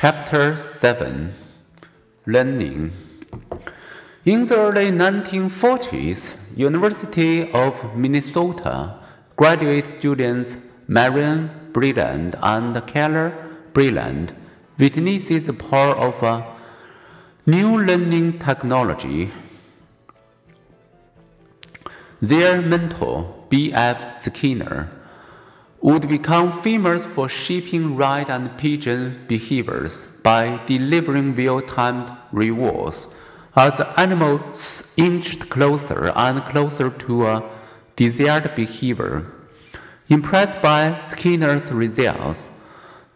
Chapter 7 Learning In the early 1940s, University of Minnesota graduate students Marion Breland and Keller Breland witnesses the power of a new learning technology. Their mentor, B.F. Skinner, would become famous for shaping rat and pigeon behaviors by delivering well-timed rewards as animals inched closer and closer to a desired behavior. Impressed by Skinner's results,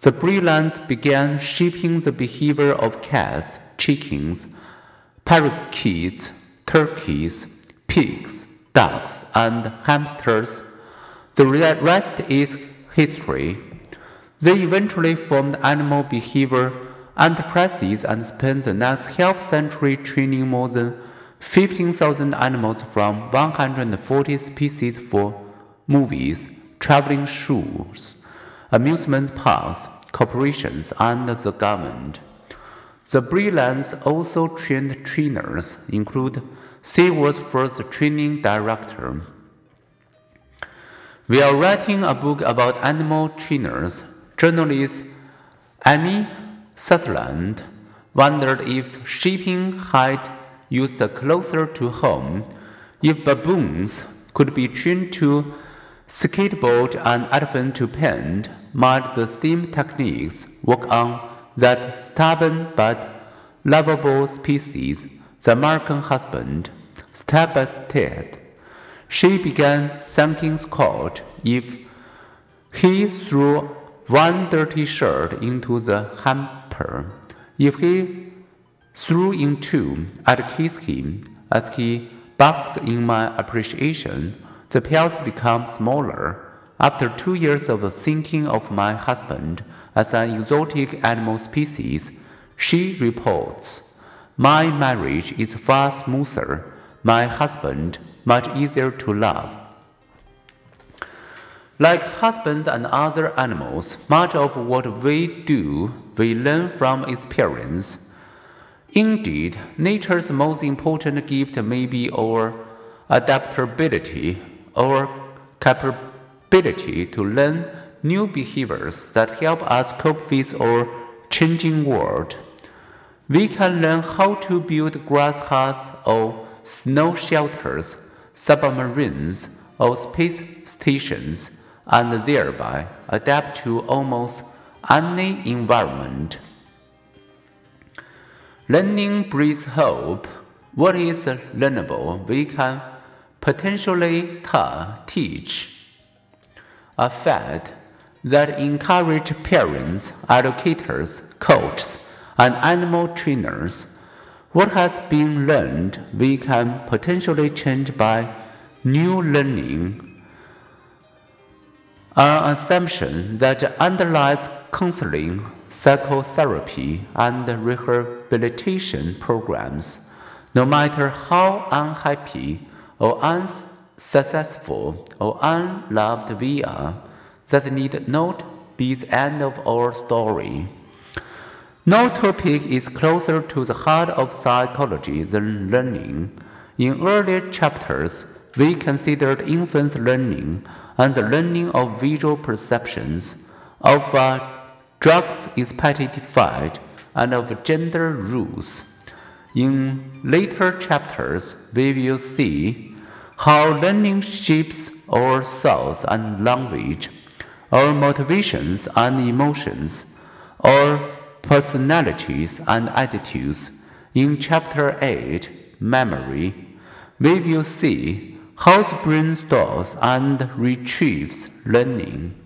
the Brelands began shaping the behavior of cats, chickens, parakeets, turkeys, pigs, ducks, and hamsters the rest is history. They eventually formed animal behavior enterprises and spent the next half century training more than 15,000 animals from 140 species for movies, traveling shows, amusement parks, corporations, and the government. The Brelands also trained trainers, include SeaWorld's first training director, while writing a book about animal trainers, journalist Amy Sutherland wondered if shaping had used closer to home, if baboons could be trained to skateboard and elephant to paint, might the same techniques work on that stubborn but lovable species, the American husband, step by step she began thanking Scott if he threw one dirty shirt into the hamper. If he threw in two, I'd kiss him. As he basked in my appreciation, the pills became smaller. After two years of thinking of my husband as an exotic animal species, she reports, My marriage is far smoother. My husband much easier to love. Like husbands and other animals, much of what we do we learn from experience. Indeed, nature's most important gift may be our adaptability, our capability to learn new behaviors that help us cope with our changing world. We can learn how to build grass huts or snow shelters submarines or space stations and thereby adapt to almost any environment. Learning breeds hope. What is learnable we can potentially ta- teach. A fact that encourage parents, educators, coaches, and animal trainers what has been learned we can potentially change by new learning. An assumption that underlies counseling, psychotherapy, and rehabilitation programs, no matter how unhappy or unsuccessful or unloved we are, that need not be the end of our story. No topic is closer to the heart of psychology than learning. In earlier chapters, we considered infant learning and the learning of visual perceptions, of drugs expected and of gender rules. In later chapters, we will see how learning shapes our thoughts and language, our motivations and emotions, our personalities and attitudes, in Chapter 8, Memory, we will see how the brain stores and retrieves learning.